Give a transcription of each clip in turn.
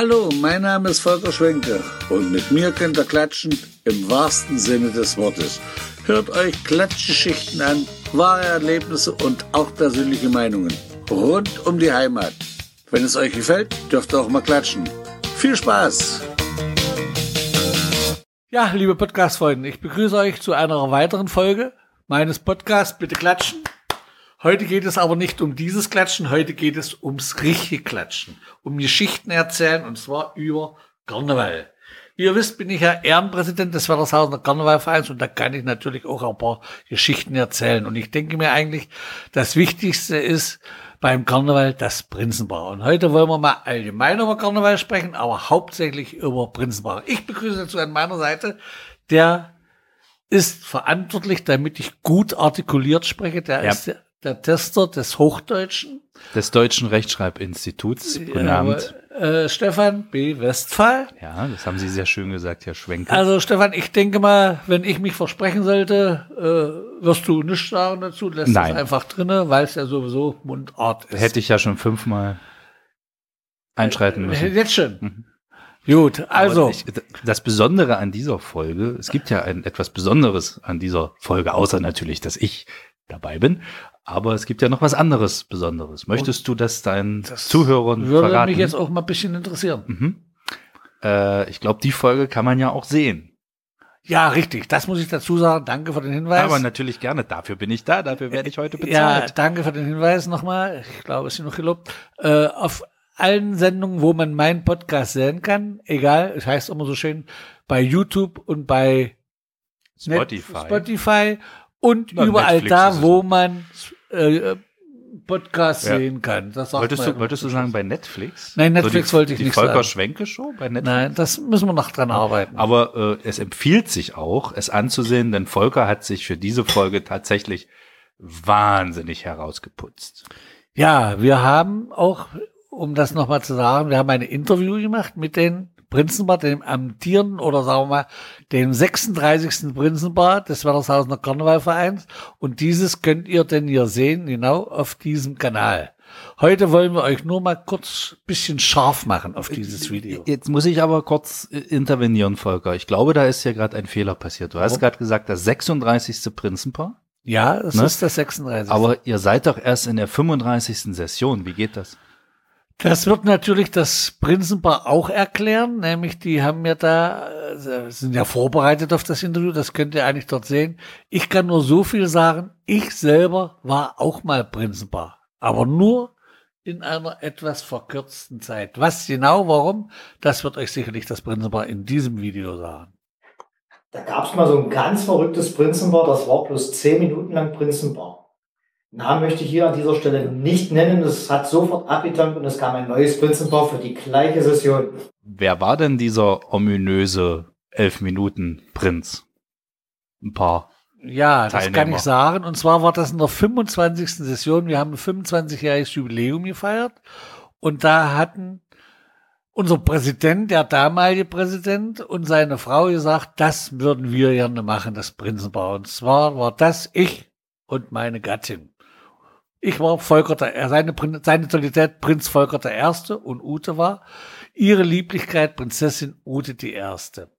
Hallo, mein Name ist Volker Schwenke und mit mir könnt ihr klatschen im wahrsten Sinne des Wortes. Hört euch Klatschgeschichten an, wahre Erlebnisse und auch persönliche Meinungen rund um die Heimat. Wenn es euch gefällt, dürft ihr auch mal klatschen. Viel Spaß! Ja, liebe Podcast-Freunde, ich begrüße euch zu einer weiteren Folge meines Podcasts Bitte Klatschen. Heute geht es aber nicht um dieses Klatschen, heute geht es ums richtige Klatschen, um Geschichten erzählen und zwar über Karneval. Wie ihr wisst, bin ich ja Ehrenpräsident des Wettershausener Karnevalvereins und da kann ich natürlich auch ein paar Geschichten erzählen. Und ich denke mir eigentlich, das Wichtigste ist beim Karneval das Prinzenpaar. Und heute wollen wir mal allgemein über Karneval sprechen, aber hauptsächlich über Prinzenpaar. Ich begrüße dazu an meiner Seite, der ist verantwortlich, damit ich gut artikuliert spreche. Der Ja. ist der, der Tester des Hochdeutschen. des Deutschen Rechtschreibinstituts benannt. Äh, Stefan B. Westphal. Ja, das haben Sie sehr schön gesagt, Herr Schwenke. Also Stefan, ich denke mal, wenn ich mich versprechen sollte, äh, wirst du nichts sagen dazu, lässt Nein. es einfach drinne, weil es ja sowieso Mundart ist. Hätte ich ja schon fünfmal einschreiten müssen. Jetzt schon. Gut, also ich, das Besondere an dieser Folge, es gibt ja ein etwas Besonderes an dieser Folge, außer natürlich, dass ich dabei bin. Aber es gibt ja noch was anderes Besonderes. Möchtest du das deinen Zuhörern würde verraten? mich jetzt auch mal ein bisschen interessieren. mhm. äh, ich glaube, die Folge kann man ja auch sehen. Ja, richtig, das muss ich dazu sagen. Danke für den Hinweis. Aber natürlich gerne. Dafür bin ich da. Dafür werde ich heute Ja, bezahlt. danke für den Hinweis nochmal. Ich glaube, es ist noch gelobt. Äh, auf allen Sendungen, wo man meinen Podcast sehen kann, egal, es heißt immer so schön, bei YouTube und bei Net- Spotify. Spotify und Na, überall Netflix da, wo man äh, Podcasts Ja. sehen kann. Das Wolltest du, wolltest du sagen bei Netflix? Nein, Netflix die, wollte ich die nicht Volker sagen. Schwenke Show bei Netflix? Nein, das müssen wir noch dran arbeiten. Aber äh, es empfiehlt sich auch, es anzusehen, denn Volker hat sich für diese Folge tatsächlich wahnsinnig herausgeputzt. Ja, wir haben auch, um das nochmal zu sagen, wir haben ein Interview gemacht mit den Prinzenpaar, dem amtierenden oder sagen wir mal, dem 36. Prinzenpaar des Wettershausener Karnevalvereins. Und dieses könnt ihr denn hier sehen, genau auf diesem Kanal. Heute wollen wir euch nur mal kurz bisschen scharf machen auf dieses Video. Jetzt muss ich aber kurz äh, intervenieren, Volker. Ich glaube, da ist ja gerade ein Fehler passiert. Du hast gerade gesagt, das 36. Prinzenpaar, Ja, das Ne? ist das 36. aber ihr seid doch erst in der 35. Session. Wie geht das? Das wird natürlich das Prinzenpaar auch erklären, nämlich die haben mir da, äh, sind ja vorbereitet auf das Interview, das könnt ihr eigentlich dort sehen. Ich kann nur so viel sagen, ich selber war auch mal Prinzenpaar, aber nur in einer etwas verkürzten Zeit. Was genau, warum, das wird euch sicherlich das Prinzenpaar in diesem Video sagen. Da gab es mal so ein ganz verrücktes Prinzenpaar, das war bloß zehn Minuten lang Prinzenpaar. Namen möchte ich hier an dieser Stelle nicht nennen, das hat sofort abgetankt und es kam ein neues Prinzenpaar für die gleiche Session. Wer war denn dieser ominöse Elf-Minuten-Prinz? Ein paar. Ja, das kann Teilnehmer. ich sagen. Und zwar war das in der 25. Session. Wir haben ein 25-jähriges Jubiläum gefeiert. Und da hatten unser Präsident, der damalige Präsident und seine Frau gesagt, das würden wir gerne machen, das Prinzenpaar. Und zwar war das ich und meine Gattin. Ich war Volker der, äh, seine, seine Totalität Prinz Volker der Erste und Ute war ihre Lieblichkeit Prinzessin Ute die Erste.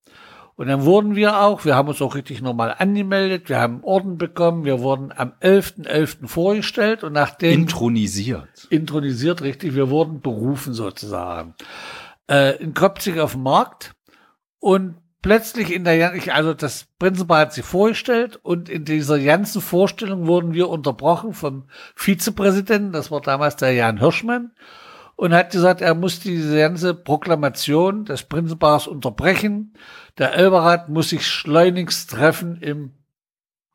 Und dann wurden wir auch, wir haben uns auch richtig normal angemeldet, wir haben Orden bekommen, wir wurden am 11.11. vorgestellt und nachdem Intronisiert. intronisiert, richtig, wir wurden berufen sozusagen. Äh, in Kopzig auf dem Markt und plötzlich in der, also das Prinzenpaar hat sich vorgestellt und in dieser ganzen Vorstellung wurden wir unterbrochen vom Vizepräsidenten, das war damals der Jan Hirschmann, und hat gesagt, er muss diese ganze Proklamation des Prinzenpaars unterbrechen. Der Elberrat muss sich schleunigst treffen im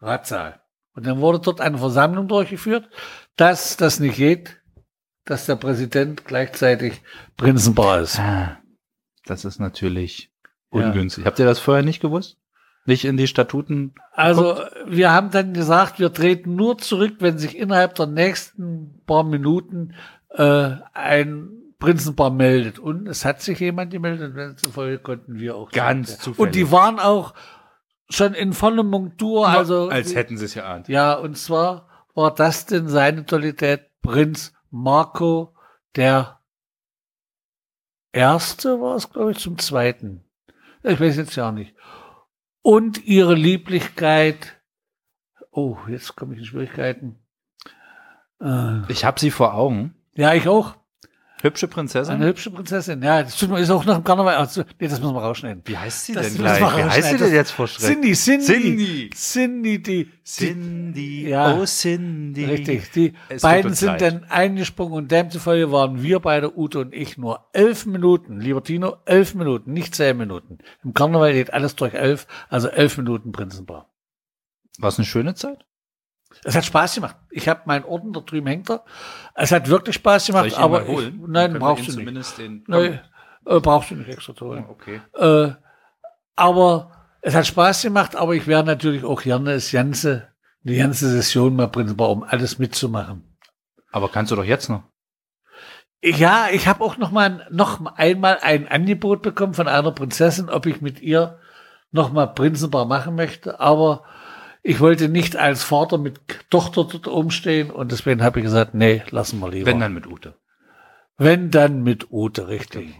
Ratssaal. Und dann wurde dort eine Versammlung durchgeführt, dass das nicht geht, dass der Präsident gleichzeitig Prinzenpaar ist. Ah, das ist natürlich Ja. ungünstig. Habt ihr das vorher nicht gewusst? Nicht in die Statuten? Also wir haben dann gesagt, wir treten nur zurück, wenn sich innerhalb der nächsten paar Minuten äh, ein Prinzenpaar meldet. Und es hat sich jemand gemeldet, und demzufolge konnten wir auch. Ganz zurück. zufällig. Und die waren auch schon in voller Montur. Also als hätten sie es ja ahnt. Ja, und zwar war das denn seine Totalität Prinz Marco der erste war es, glaube ich, zum zweiten. Ich weiß jetzt ja nicht. Und ihre Lieblichkeit. Oh, jetzt komme ich in Schwierigkeiten. Äh, ich habe sie vor Augen. Ja, ich auch. Hübsche Prinzessin? Eine hübsche Prinzessin, ja. Das ist auch nach dem Karneval. Also, nee, das müssen wir rausschneiden. Wie heißt sie das denn gleich? Wie heißt sie denn jetzt vor Schreck? Cindy, Cindy. Cindy. Cindy, die. Cindy, ja, oh Cindy. Richtig. Die Es beiden tut sind leid. dann eingesprungen und demzufolge waren wir beide, Ute und ich, nur elf Minuten. Lieber Tino, elf Minuten, nicht zehn Minuten. Im Karneval geht alles durch elf, also elf Minuten Prinzenpaar. War es eine schöne Zeit? Es hat Spaß gemacht. Ich habe meinen Orden, da drüben hängt er. Es hat wirklich Spaß gemacht, ich aber? Ich, nein, brauchst du nicht. zumindest Den, Nee, äh, brauchst du nicht extra zu holen. Okay. Äh, aber es hat Spaß gemacht, aber ich wäre natürlich auch gerne das ganze, die ganze Session mal Prinzenpaar, um alles mitzumachen. Aber kannst du doch jetzt noch. Ja, ich habe auch noch mal noch einmal ein Angebot bekommen von einer Prinzessin, ob ich mit ihr noch mal Prinzenpaar machen möchte, aber ich wollte nicht als Vater mit Tochter dort oben stehen und deswegen habe ich gesagt, nee, lassen wir lieber. Wenn dann mit Ute. Wenn dann mit Ute, richtig.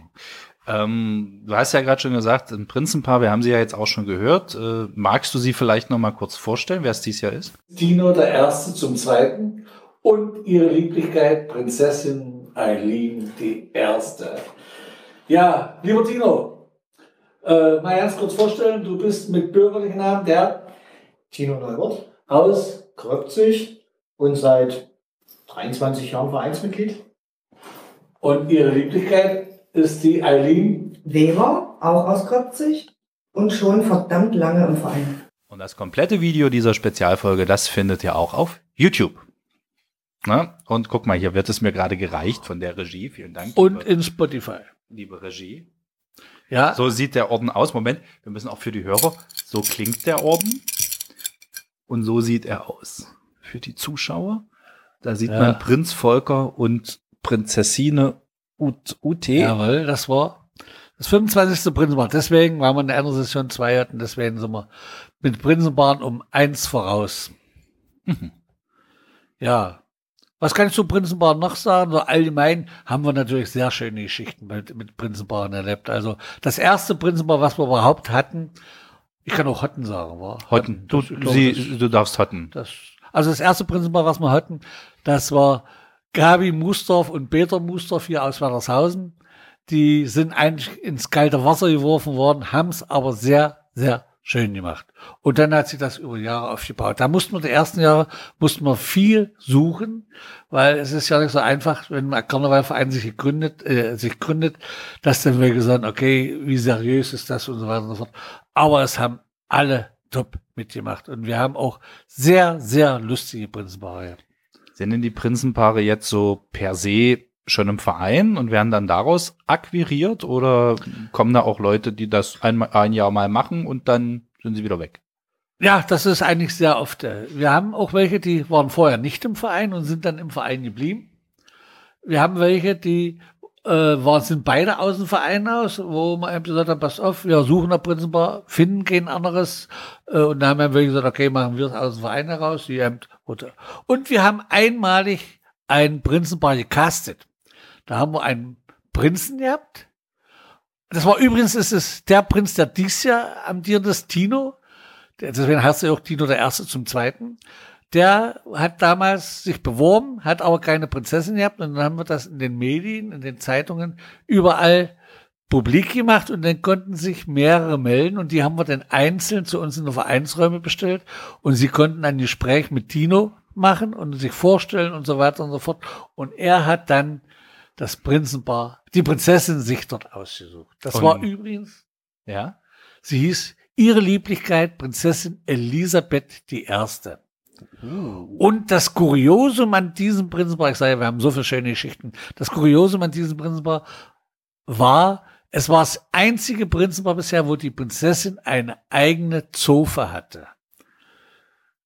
Ähm, du hast ja gerade schon gesagt, ein Prinzenpaar, wir haben sie ja jetzt auch schon gehört. Äh, magst du sie vielleicht noch mal kurz vorstellen, wer es dies Jahr ist? Dino der Erste zum Zweiten und ihre Lieblichkeit Prinzessin Eileen die Erste. Ja, lieber Tino, äh, mal ganz kurz vorstellen, du bist mit bürgerlichen Namen der Tino Neubert, aus Kröpzig und seit 23 Jahren Vereinsmitglied. und ihre Lieblichkeit ist die Eileen. Weber, auch aus Köpzig und schon verdammt lange im Verein. Und das komplette Video dieser Spezialfolge, das findet ihr auch auf YouTube. Na? Und guck mal, hier wird es mir gerade gereicht von der Regie. Vielen Dank. Und liebe, in Spotify. liebe Regie. Ja, So sieht der Orden aus. Moment, wir müssen auch für die Hörer. So klingt der Orden. Und so sieht er aus. Für die Zuschauer. Da sieht Ja. man Prinz Volker und Prinzessine Ut UT. jawohl, das war das 25. Prinzenpaar. Deswegen, weil wir in der anderen Session zwei hatten, deswegen sind wir mit Prinzenpaaren um eins voraus. Mhm. Ja. Was kann ich zu Prinzenpaaren noch sagen? So allgemein haben wir natürlich sehr schöne Geschichten mit, mit Prinzenpaaren erlebt. Also das erste Prinzenpaar, was wir überhaupt hatten, ich kann auch Hotten sagen, war. Hotten. Du, Das- sie, du darfst Hotten. das, also das erste Prinzenpaar, was wir hatten, das war Gabi Musdorf und Peter Musdorf hier aus Werdershausen. Die sind eigentlich ins kalte Wasser geworfen worden, haben es aber sehr, sehr schön gemacht. Und dann hat sich das über Jahre aufgebaut. Da mussten wir die ersten Jahre mussten wir viel suchen, weil es ist ja nicht so einfach, wenn ein Karnevalverein sich gegründet, äh, sich gründet, dass dann wir gesagt, okay, wie seriös ist das und so weiter und so fort. Aber es haben alle top mitgemacht und wir haben auch sehr, sehr lustige Prinzenpaare. Sind denn die Prinzenpaare jetzt so per se schon im Verein und werden dann daraus akquiriert oder kommen da auch Leute, die das ein, ein Jahr mal machen und dann sind sie wieder weg? Ja, das ist eigentlich sehr oft. äh, Wir haben auch welche, die waren vorher nicht im Verein und sind dann im Verein geblieben. Wir haben welche, die äh, waren, sind beide aus dem Verein aus, wo man eben gesagt hat, pass auf, wir suchen ein Prinzenpaar, finden kein anderes. Äh, und dann haben wir welche gesagt, okay, machen wir es aus dem Verein heraus. Die eben. Und wir haben einmalig ein Prinzenpaar gecastet. Da haben wir einen Prinzen gehabt. Das war übrigens ist es der Prinz, der dies Jahr amtiert ist, Tino. Deswegen heißt er auch Tino der Erste zum Zweiten. Der hat damals sich beworben, hat aber keine Prinzessin gehabt und dann haben wir das in den Medien, in den Zeitungen überall publik gemacht und dann konnten sich mehrere melden und die haben wir dann einzeln zu uns in die Vereinsräume bestellt und sie konnten ein Gespräch mit Tino machen und sich vorstellen und so weiter und so fort. Und er hat dann das Prinzenpaar, die Prinzessin sich dort ausgesucht. Das Und- war übrigens Ja? Sie hieß ihre Lieblichkeit Prinzessin Elisabeth die Erste. Und das Kuriosum an diesem Prinzenpaar, ich sage, wir haben so viele schöne Geschichten. Das Kuriosum an diesem Prinzenpaar war, es war das einzige Prinzenpaar bisher, wo die Prinzessin eine eigene Zofe hatte.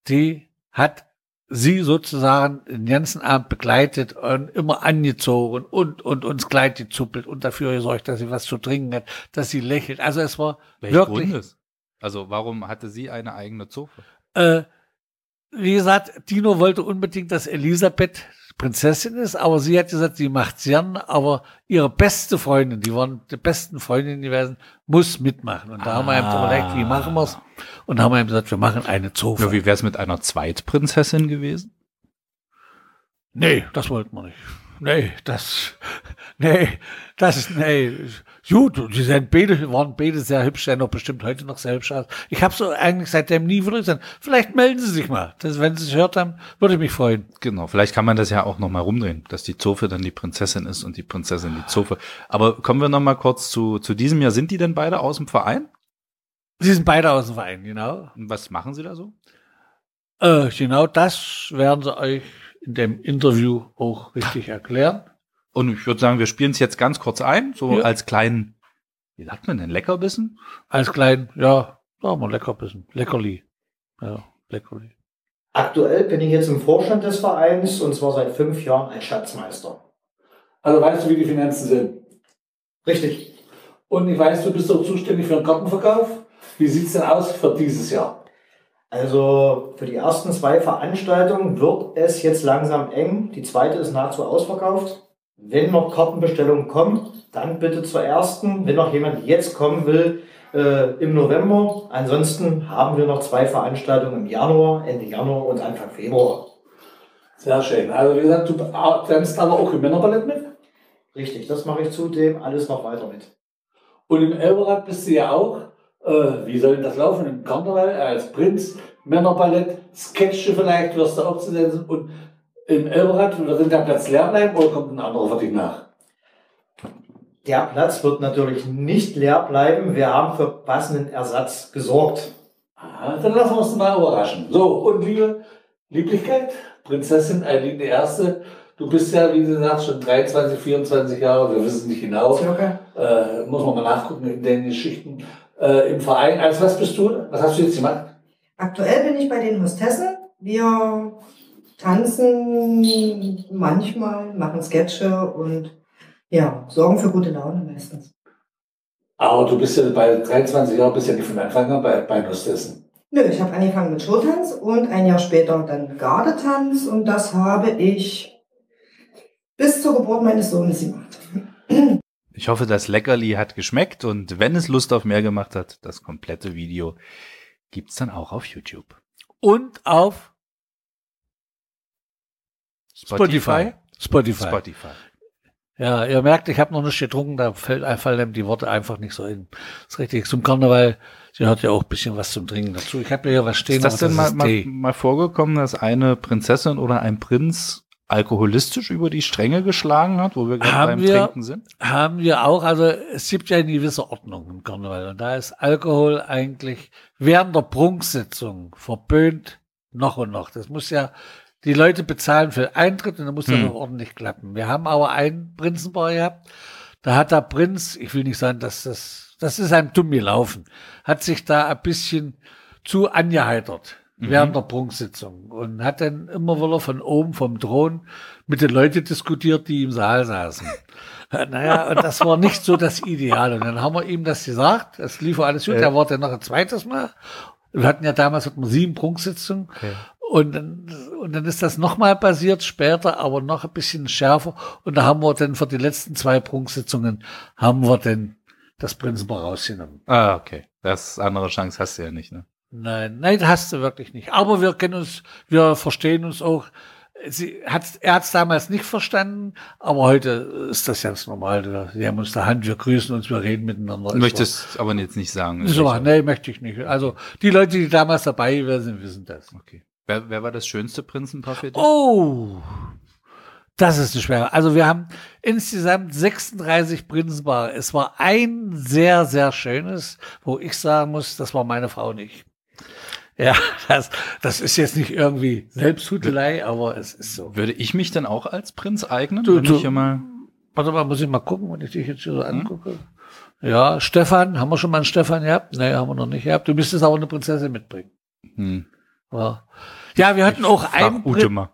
Die hat sie sozusagen den ganzen Abend begleitet und immer angezogen und, und uns Kleid gezuppelt und dafür gesorgt, dass sie was zu trinken hat, dass sie lächelt. Also es war Welch wirklich, Grundes? Also warum hatte sie eine eigene Zofe? äh, wie gesagt, Dino wollte unbedingt, dass Elisabeth Prinzessin ist, aber sie hat gesagt, sie macht's gern, aber ihre beste Freundin, die waren die besten Freundinnen gewesen, muss mitmachen. Und da haben wir eben Ah. überlegt, wie machen wir's? Und da haben wir eben gesagt, wir machen eine Zofe. Ja, wie wär's mit einer Zweitprinzessin gewesen? Nee, das wollten wir nicht. Nee, das, nee, das ist, nee. Gut, die sind beide, waren beide sehr hübsch, sehen doch bestimmt heute noch sehr hübsch aus. Ich habe so eigentlich seitdem nie wieder gesagt, vielleicht melden Sie sich mal. Das, wenn Sie es gehört haben, würde ich mich freuen. Genau, vielleicht kann man das ja auch noch mal rumdrehen, dass die Zofe dann die Prinzessin ist und die Prinzessin die Zofe. Aber kommen wir noch mal kurz zu, zu diesem Jahr. Sind die denn beide aus dem Verein? Sie sind beide aus dem Verein, genau. Und was machen sie da so? Äh, genau das werden Sie euch in dem Interview auch richtig erklären. Und ich würde sagen, wir spielen es jetzt ganz kurz ein, so Ja. als kleinen, wie sagt man denn, Leckerbissen? Als klein, ja, sagen wir Leckerbissen, Leckerli. Ja, Leckerli. Aktuell bin ich jetzt im Vorstand des Vereins und zwar seit fünf Jahren als Schatzmeister. Also weißt du, wie die Finanzen sind? Richtig. Und ich weiß, du bist auch zuständig für den Kartenverkauf. Wie sieht's denn aus für dieses Jahr? Also für die ersten zwei Veranstaltungen wird es jetzt langsam eng. Die zweite ist nahezu ausverkauft. Wenn noch Kartenbestellungen kommen, dann bitte zur ersten. Wenn noch jemand jetzt kommen will, äh, im November. Ansonsten haben wir noch zwei Veranstaltungen im Januar, Ende Januar und Anfang Februar. Sehr schön. Also wie gesagt, du tanzt aber auch im Männerballett mit. Richtig, das mache ich zudem alles noch weiter mit. Und im Elberrad bist du ja auch. Äh, wie soll denn das laufen? Im Karneval äh, als Prinz, Männerballett, Sketche vielleicht wirst du auch zu sehen. sein. Und im Elberrad wird der Platz leer bleiben oder kommt ein anderer für dich nach? Der Platz wird natürlich nicht leer bleiben. Wir haben für passenden Ersatz gesorgt. Ah, dann lassen wir uns mal überraschen. So, und liebe Lieblichkeit, Prinzessin Eileen die Erste. Du bist ja, wie du sagst, schon 23, 24 Jahre, wir wissen nicht genau. Circa. Äh, muss man mal nachgucken in den Geschichten. Äh, Im Verein, als was bist du? Was hast du jetzt gemacht? Aktuell bin ich bei den Hostessen. Wir tanzen manchmal, machen Sketche und ja, sorgen für gute Laune meistens. Aber du bist ja bei 23 Jahren, bist ja nicht von Anfang an bei, bei Hostessen. Nö, ich habe angefangen mit Showtanz und ein Jahr später dann Gardetanz und das habe ich bis zur Geburt meines Sohnes gemacht. Ich hoffe, das Leckerli hat geschmeckt und wenn es Lust auf mehr gemacht hat, das komplette Video gibt's dann auch auf YouTube. Und auf Spotify. Spotify. Spotify. Ja, ihr merkt, ich habe noch nicht getrunken, da fällt einfach fallen die Worte einfach nicht so in. Das ist richtig. Zum Karneval, sie hört ja auch ein bisschen was zum Trinken dazu. Ich habe hier was stehen, Ist das denn mal, ist mal, Tee. mal vorgekommen, dass eine Prinzessin oder ein Prinz alkoholistisch über die Stränge geschlagen hat, wo wir gerade Haben beim wir- Trinken sind? Haben wir auch, also es gibt ja eine gewisse Ordnung im Karneval und da ist Alkohol eigentlich während der Prunksitzung verböhnt noch und noch. Das muss ja, die Leute bezahlen für Eintritt und dann muss das Hm. auch ordentlich klappen. Wir haben aber ein Prinzenpaar gehabt, da hat der Prinz, ich will nicht sagen, dass das, das ist einem dumm gelaufen, hat sich da ein bisschen zu angeheitert während der Prunksitzung und hat dann immer wieder von oben vom Thron mit den Leuten diskutiert, die im Saal saßen. Naja, und das war nicht so das Ideal. Und dann haben wir ihm das gesagt, es lief alles gut, Ja. er war dann noch ein zweites Mal. Wir hatten ja damals hatten wir sieben Prunksitzungen. Okay. Und dann, und dann ist das nochmal passiert später, aber noch ein bisschen schärfer. Und da haben wir dann für die letzten zwei Prunksitzungen haben wir dann das Prinzenpaar rausgenommen. Ah, okay. Das andere Chance hast du ja nicht, ne? Nein, nein, hast du wirklich nicht. Aber wir kennen uns, wir verstehen uns auch. Sie hat, er hat es damals nicht verstanden, aber heute ist das ganz normal. Wir- haben uns der Hand, wir grüßen uns, wir reden miteinander. Du möchtest aber jetzt nicht sagen. So, nee, möchte ich nicht. Also die Leute, die damals dabei gewesen sind, wissen das. Okay. Wer, wer war das schönste Prinzenpaar für dich? Oh, das ist eine schwere. Also wir haben insgesamt 36 Prinzenpaare. Es war ein sehr, sehr schönes, wo ich sagen muss, das war meine Frau nicht. Ja, das, das ist jetzt nicht irgendwie Selbsthutelei, aber es ist so. Würde ich mich dann auch als Prinz eignen? Du- du- ich hier mal Warte mal, muss ich mal gucken, wenn ich dich jetzt hier so angucke. Ja, Stefan, haben wir schon mal einen Stefan gehabt? Nee, haben wir noch nicht gehabt. Du müsstest aber eine Prinzessin mitbringen. hm, Ja, ja wir hatten auch mal.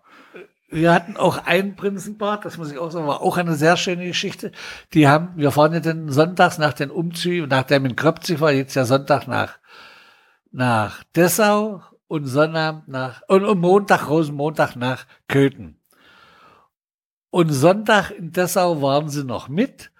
Wir hatten auch ein Prinzenpaar, das muss ich auch sagen, war auch eine sehr schöne Geschichte. Die haben, wir fahren ja dann sonntags nach den Umzügen, nachdem in Kröpzig war, jetzt ja Sonntag nach, nach Dessau und Sonnabend nach, und, und Montag, Rosenmontag nach Köthen. Und Sonntag in Dessau waren sie noch mit,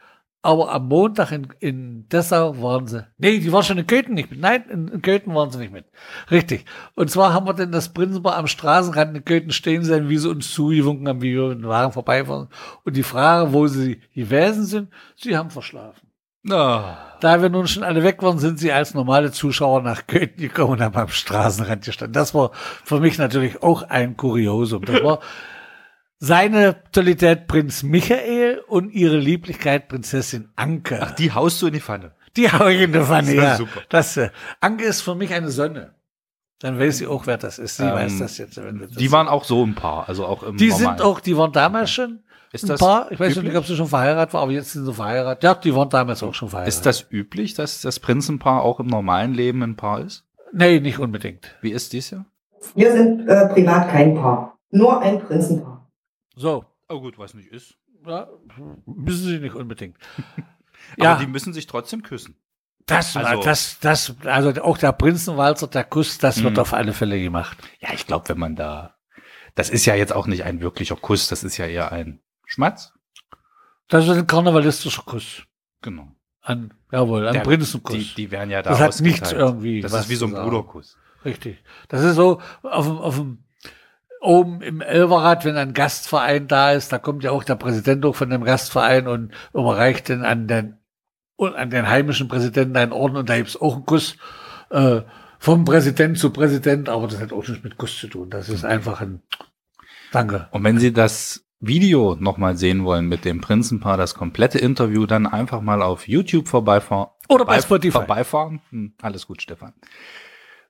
aber am Montag in, in Dessau waren sie, nee, die waren schon in Köthen nicht mit, nein, in, in Köthen waren sie nicht mit. Richtig. Und zwar haben wir denn das Prinzenpaar am Straßenrand in Köthen stehen sehen, wie sie uns zugewunken haben, wie wir mit dem Wagen vorbeifahren. Und die Frage, wo sie gewesen sind, sie haben verschlafen. Ah. Da wir nun schon alle weg waren, sind sie als normale Zuschauer nach Köthen gekommen und haben am Straßenrand gestanden. Das war für mich natürlich auch ein Kuriosum. Das war seine Totalität Prinz Michael und ihre Lieblichkeit Prinzessin Anke. Ach, die haust du in die Pfanne. Die hau ich in die Pfanne, Das ist ja super. Das, äh, Anke ist für mich eine Sonne. Dann weiß sie auch, wer das ist. Sie Ähm, weiß das jetzt. Das Die waren auch so ein Paar, also auch im die normalen. sind auch, die waren damals schon Ist ein das Paar. Ich weiß üblich? nicht, ob sie schon verheiratet waren, aber jetzt sind sie verheiratet. Ja, die waren damals auch schon verheiratet. Ist das üblich, dass das Prinzenpaar auch im normalen Leben ein Paar ist? Nee, nicht unbedingt. Wie ist dies ja? Wir sind äh, privat kein Paar. Nur ein Prinzenpaar. So. Oh gut, was nicht ist. Ja, müssen sie nicht unbedingt. Aber ja, die müssen sich trotzdem küssen. das, also- das, das, also auch der Prinzenwalzer, der Kuss, das wird Mhm. auf alle Fälle gemacht. Ja, ich glaube, wenn man da. Das ist ja jetzt auch nicht ein wirklicher Kuss, das ist ja eher ein Schmatz. Das ist ein karnevalistischer Kuss. Genau. An, jawohl, ein Der- Prinzenkuss. Die, die werden ja da Das hat nichts irgendwie Das ist wie so ein. Bruderkuss. Richtig. Das ist so auf dem, auf dem oben im Elverrad, wenn ein Gastverein da ist, da kommt ja auch der Präsident hoch von dem Gastverein und überreicht den an den und an den heimischen Präsidenten einen Orden und da gibt's auch einen Kuss äh, vom Präsident zu Präsident, aber das hat auch nichts mit Kuss zu tun. Das ist einfach ein Danke. Und wenn Sie das Video nochmal sehen wollen mit dem Prinzenpaar, das komplette Interview, dann einfach mal auf YouTube vorbeifahren. Oder bei Spotify. Vorbeifahren. Hm, alles gut, Stefan.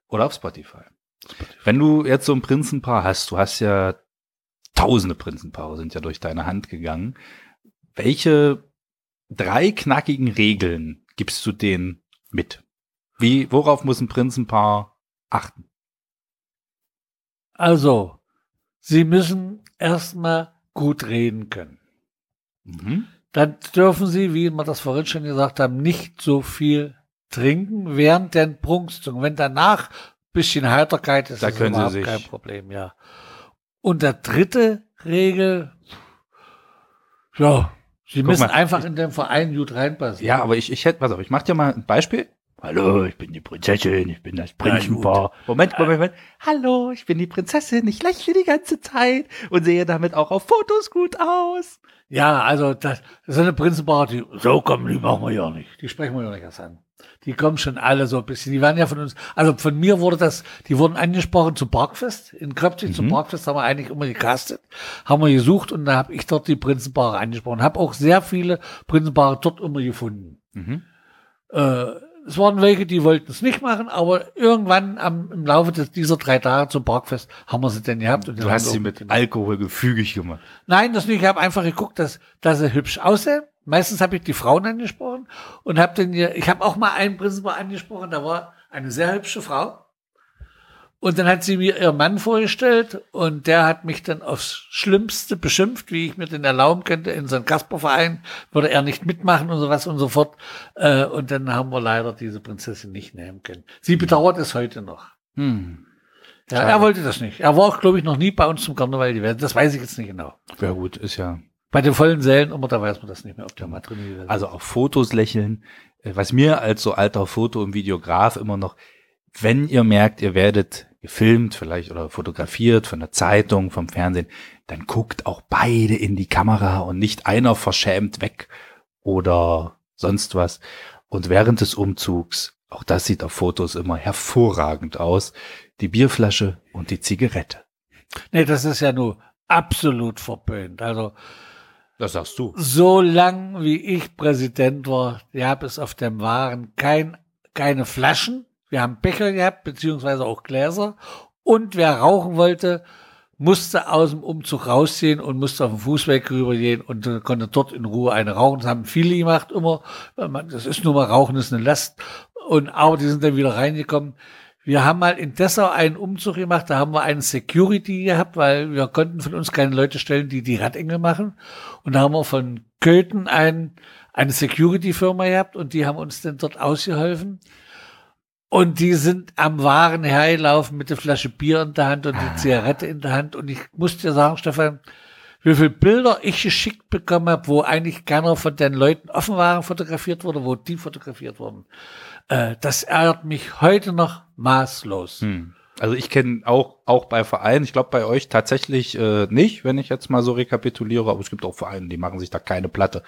Oder auf Spotify. Wenn du jetzt so ein Prinzenpaar hast, du hast ja tausende Prinzenpaare sind ja durch deine Hand gegangen. Welche drei knackigen Regeln gibst du denen mit? Wie, worauf muss ein Prinzenpaar achten? Also, Sie müssen erstmal gut reden können. Mhm. Dann dürfen Sie, wie wir das vorhin schon gesagt haben, nicht so viel trinken während der Prunkzung. Wenn danach bisschen Heiterkeit ist, Da können Sie überhaupt sich- kein Problem, ja. Und der dritte Regel, ja, Sie Guck müssen mal, einfach in den Verein gut reinpassen. Ja, aber ich, ich hätte, pass auf, ich mach dir mal ein Beispiel. Hallo, ich bin die Prinzessin, ich bin das Prinzenpaar. Moment, Moment, Moment. Hallo, ich bin die Prinzessin, ich lächle die ganze Zeit und sehe damit auch auf Fotos gut aus. Ja, also das, das ist eine Prinzenparty. So kommen die machen wir ja nicht. Die sprechen wir ja nicht erst an. Die kommen schon alle so ein bisschen. Die werden ja von uns, also von mir wurde das, die wurden angesprochen zum Parkfest. In Kröpzig zum Parkfest haben wir eigentlich immer gecastet, haben wir gesucht und da habe ich dort die Prinzenpaare angesprochen. Habe auch sehr viele Prinzenpaare dort immer gefunden. Mhm. Äh, es waren welche, die wollten es nicht machen, aber irgendwann am, im Laufe des, dieser drei Tage zum Parkfest haben wir sie denn gehabt. Und Du hast sie mit mitgenommen. Alkohol gefügig gemacht. Nein, das nicht. Ich habe einfach geguckt, dass, dass sie hübsch aussehen. Meistens habe ich die Frauen angesprochen und habe den hier, ich habe auch mal einen Prinzenpaar angesprochen, da war eine sehr hübsche Frau. Und dann hat sie mir ihren Mann vorgestellt und der hat mich dann aufs Schlimmste beschimpft, wie ich mir den erlauben könnte. In seinem Kasperverein würde er nicht mitmachen und sowas und so fort. Äh, Und dann haben wir leider diese Prinzessin nicht nehmen können. Sie bedauert es heute noch. Hm. Ja, Schade. er wollte das nicht. Er war auch, glaube ich, noch nie bei uns zum Karneval gewesen. Das weiß ich jetzt nicht genau. Ja gut, ist ja. Bei den vollen Sälen immer, da weiß man das nicht mehr, ob der mal drin gewesen ist. Also auf Fotos lächeln. Äh, Was mir als so alter Foto- und Videograf immer noch, wenn ihr merkt, ihr werdet gefilmt vielleicht oder fotografiert von der Zeitung, vom Fernsehen, dann guckt auch beide in die Kamera und nicht einer verschämt weg oder sonst was. Und während des Umzugs, auch das sieht auf Fotos immer hervorragend aus, die Bierflasche und die Zigarette. nee, das ist ja nur absolut verpönt. Also, Das sagst du. so lang wie ich Präsident war, gab es auf dem Waren kein, keine Flaschen. Wir haben Becher gehabt, beziehungsweise auch Gläser. Und wer rauchen wollte, musste aus dem Umzug rausgehen und musste auf den Fußweg rübergehen und äh, konnte dort in Ruhe eine rauchen. Das haben viele gemacht immer. Das ist nur mal Rauchen ist eine Last. Und aber die sind dann wieder reingekommen. Wir haben mal in Dessau einen Umzug gemacht, da haben wir einen Security gehabt, weil wir konnten von uns keine Leute stellen, die die Radengel machen. Und da haben wir von Köthen ein, eine Security-Firma gehabt und die haben uns dann dort ausgeholfen. Und die sind am Waren hergelaufen mit der Flasche Bier in der Hand und die Zigarette in der Hand. Und ich muss dir sagen, Stefan, wie viele Bilder ich geschickt bekommen habe, wo eigentlich keiner von den Leuten offen waren, fotografiert wurde, wo die fotografiert wurden. Äh, das ärgert mich heute noch maßlos. Hm. Also ich kenne auch, auch bei Vereinen, ich glaube bei euch tatsächlich äh, nicht, wenn ich jetzt mal so rekapituliere, aber es gibt auch Vereine, die machen sich da keine Platte.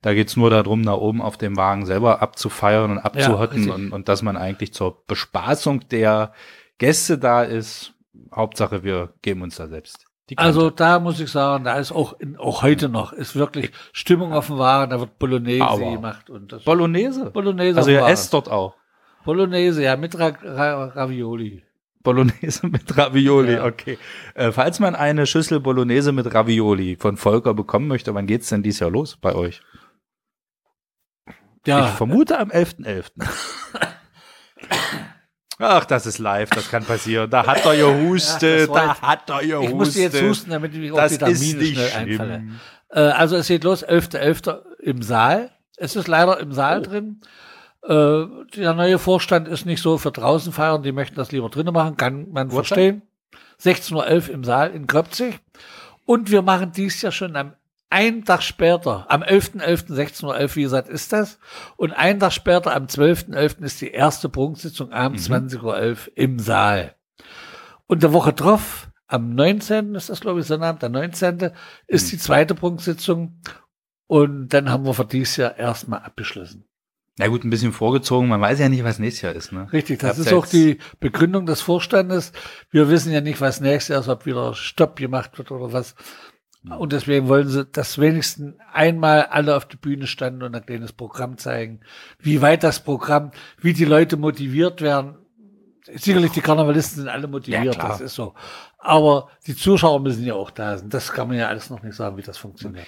Da geht's nur darum, da oben auf dem Wagen selber abzufeiern und abzuhotten Ja, und, und dass man eigentlich zur Bespaßung der Gäste da ist. Hauptsache, wir geben uns da selbst. Also da muss ich sagen, da ist auch, in, auch heute noch, ist wirklich Stimmung auf dem Wagen, da wird Bolognese Aber- gemacht und das Bolognese. Bolognese Also ihr esst dort auch. Bolognese, ja, mit Ra Ra Ravioli. Bolognese mit Ravioli, Ja. okay. Äh, falls man eine Schüssel Bolognese mit Ravioli von Volker bekommen möchte, wann geht's denn dieses Jahr los bei euch? Ja, Ich vermute am 11.11. Ach, das ist live, das kann passieren. Da hat er gehustet, Ja, war da hat er gehustet. ich musste jetzt husten, damit ich mich auf die Termine schnell einfalle. Äh, also es geht los, 11.11. im Saal. Es ist leider im Saal Oh. drin. Äh, der neue Vorstand ist nicht so für draußen feiern, die möchten das lieber drinnen machen, kann man Uhrzeit? verstehen. 16.11 Uhr im Saal in Gröpzig. Und wir machen dies ja schon am einen Tag später, am 11.11. 16.11 Uhr, wie gesagt, ist das. Und einen Tag später, am 12.11. ist die erste Prunksitzung abends 20.11 Uhr im Saal. Und der Woche drauf, am 19. ist das, glaube ich, Sonnabend, der 19. ist die zweite Prunksitzung. Und dann haben wir für dieses Jahr erstmal abgeschlossen. Na gut, ein bisschen vorgezogen. Man weiß ja nicht, was nächstes Jahr ist, ne? Richtig, das ist auch die Begründung des Vorstandes. Wir wissen ja nicht, was nächstes Jahr ist, ob wieder Stopp gemacht wird oder was. Und deswegen wollen sie, dass wenigstens einmal alle auf die Bühne standen und ein kleines Programm zeigen. Wie weit das Programm, wie die Leute motiviert werden. Sicherlich, die Karnevalisten sind alle motiviert, Ja, das ist so. Aber die Zuschauer müssen ja auch da sein. Das kann man ja alles noch nicht sagen, wie das funktioniert.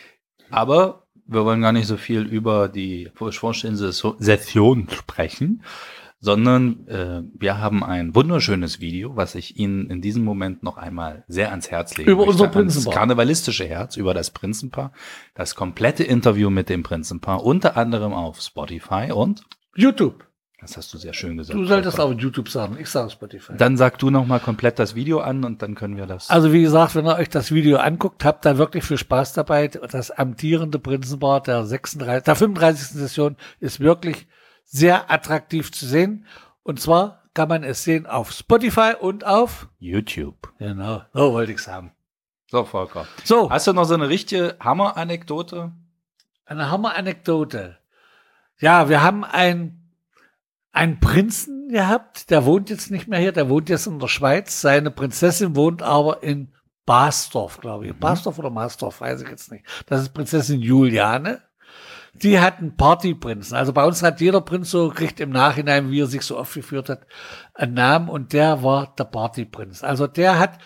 Aber wir wollen gar nicht so viel über die Vorstellungssession sprechen, sondern äh, wir haben ein wunderschönes Video, was ich Ihnen in diesem Moment noch einmal sehr ans Herz lege. Über möchte, unser Prinzenpaar. karnevalistische Herz, über das Prinzenpaar. Das komplette Interview mit dem Prinzenpaar, unter anderem auf Spotify und, YouTube. das hast du sehr schön gesagt. Du solltest Volker. aber YouTube sagen. Ich sage Spotify. Dann sag du noch mal komplett das Video an und dann können wir das. Also wie gesagt, wenn ihr euch das Video anguckt, habt da wirklich viel Spaß dabei. Das amtierende Prinzenpaar der 36, der 35. Session ist wirklich sehr attraktiv zu sehen. Und zwar kann man es sehen auf Spotify und auf, YouTube. genau, so wollte ich sagen. So, Volker. So, Hast du noch so eine richtige Hammer-Anekdote? eine Hammer-Anekdote. Ja, wir haben ein, einen Prinzen gehabt, der wohnt jetzt nicht mehr hier, der wohnt jetzt in der Schweiz. Seine Prinzessin wohnt aber in Basdorf, glaube ich. Basdorf oder Marsdorf, weiß ich jetzt nicht. Das ist Prinzessin Juliane. Die hat einen Partyprinzen. Also bei uns hat jeder Prinz so, kriegt im Nachhinein, wie er sich so aufgeführt hat, einen Namen und der war der Partyprinz. Also der hat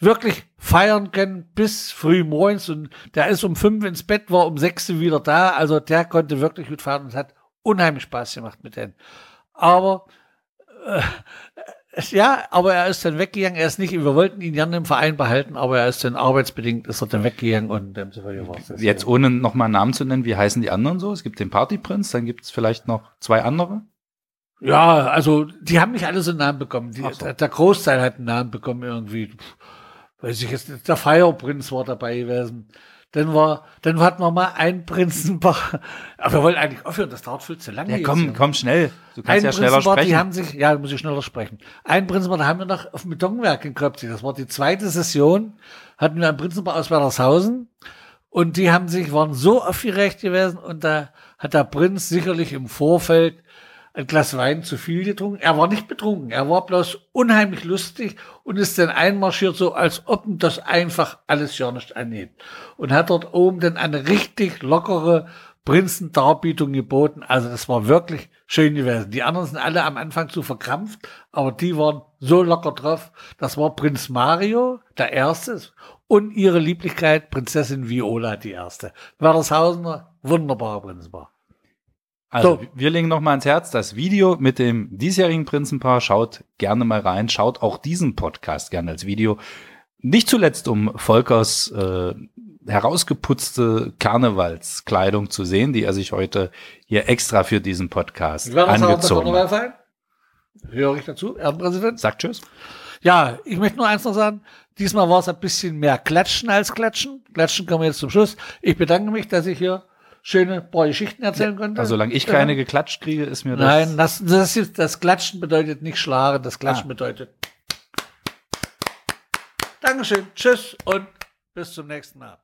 wirklich feiern können bis früh morgens und der ist um fünf ins Bett, war um sechs wieder da. Also der konnte wirklich gut feiern und hat unheimlich Spaß gemacht mit denen. Aber äh, ja, aber er ist dann weggegangen. Er ist nicht, wir wollten ihn gerne im Verein behalten, aber er ist dann arbeitsbedingt, ist er dann weggegangen und ähm. Jetzt ohne nochmal Namen zu nennen, wie heißen die anderen so? Es gibt den Partyprinz, dann gibt es vielleicht noch zwei andere. Ja, also die haben nicht alle so einen Namen bekommen. Die, so. der, der Großteil hat einen Namen bekommen irgendwie. Pff, Weiß ich jetzt. Der Feierprinz war dabei gewesen. Dann war, dann hatten wir mal einen Prinzenpaar. Aber wir wollen eigentlich aufhören, das dauert viel zu lange. Ja, jetzt komm, hier. komm schnell. Du kannst Ein ja schneller sprechen. Die haben sich, ja, da muss ich schneller sprechen. Ein Prinzenpaar, da haben wir noch auf dem Betonwerk in Kröpzig. Das war die zweite Session. Hatten wir ein Prinzenpaar aus Werdershausen. Und die haben sich, waren so aufgeregt gewesen. Und da hat der Prinz sicherlich im Vorfeld ein Glas Wein zu viel getrunken. Er war nicht betrunken. Er war bloß unheimlich lustig und ist dann einmarschiert, so als ob ihm das einfach alles ja nicht angeht. Und hat dort oben dann eine richtig lockere Prinzendarbietung geboten. Also das war wirklich schön gewesen. Die anderen sind alle am Anfang zu verkrampft, aber die waren so locker drauf. Das war Prinz Mario, der Erste, und ihre Lieblichkeit, Prinzessin Viola, die Erste. Werdershausener, wunderbarer Prinzenpaar. Also, So. wir legen noch mal ans Herz das Video mit dem diesjährigen Prinzenpaar. Schaut gerne mal rein. Schaut auch diesen Podcast gerne als Video. Nicht zuletzt, um Volkers äh, herausgeputzte Karnevalskleidung zu sehen, die er sich heute hier extra für diesen Podcast Werdershausener angezogen hat. Karnevalverein? Höre ich dazu, Ehrenpräsident? Sagt Tschüss. Ja, ich möchte nur eins noch sagen. Diesmal war es ein bisschen mehr Klatschen als Klatschen. Klatschen kommen wir jetzt zum Schluss. Ich bedanke mich, dass ich hier schöne Geschichten erzählen konnte. Also, solange ich keine geklatscht kriege, ist mir das. Nein, das, das, ist, das Klatschen bedeutet nicht schlagen, das Klatschen Ah. bedeutet. Dankeschön, tschüss und bis zum nächsten Mal.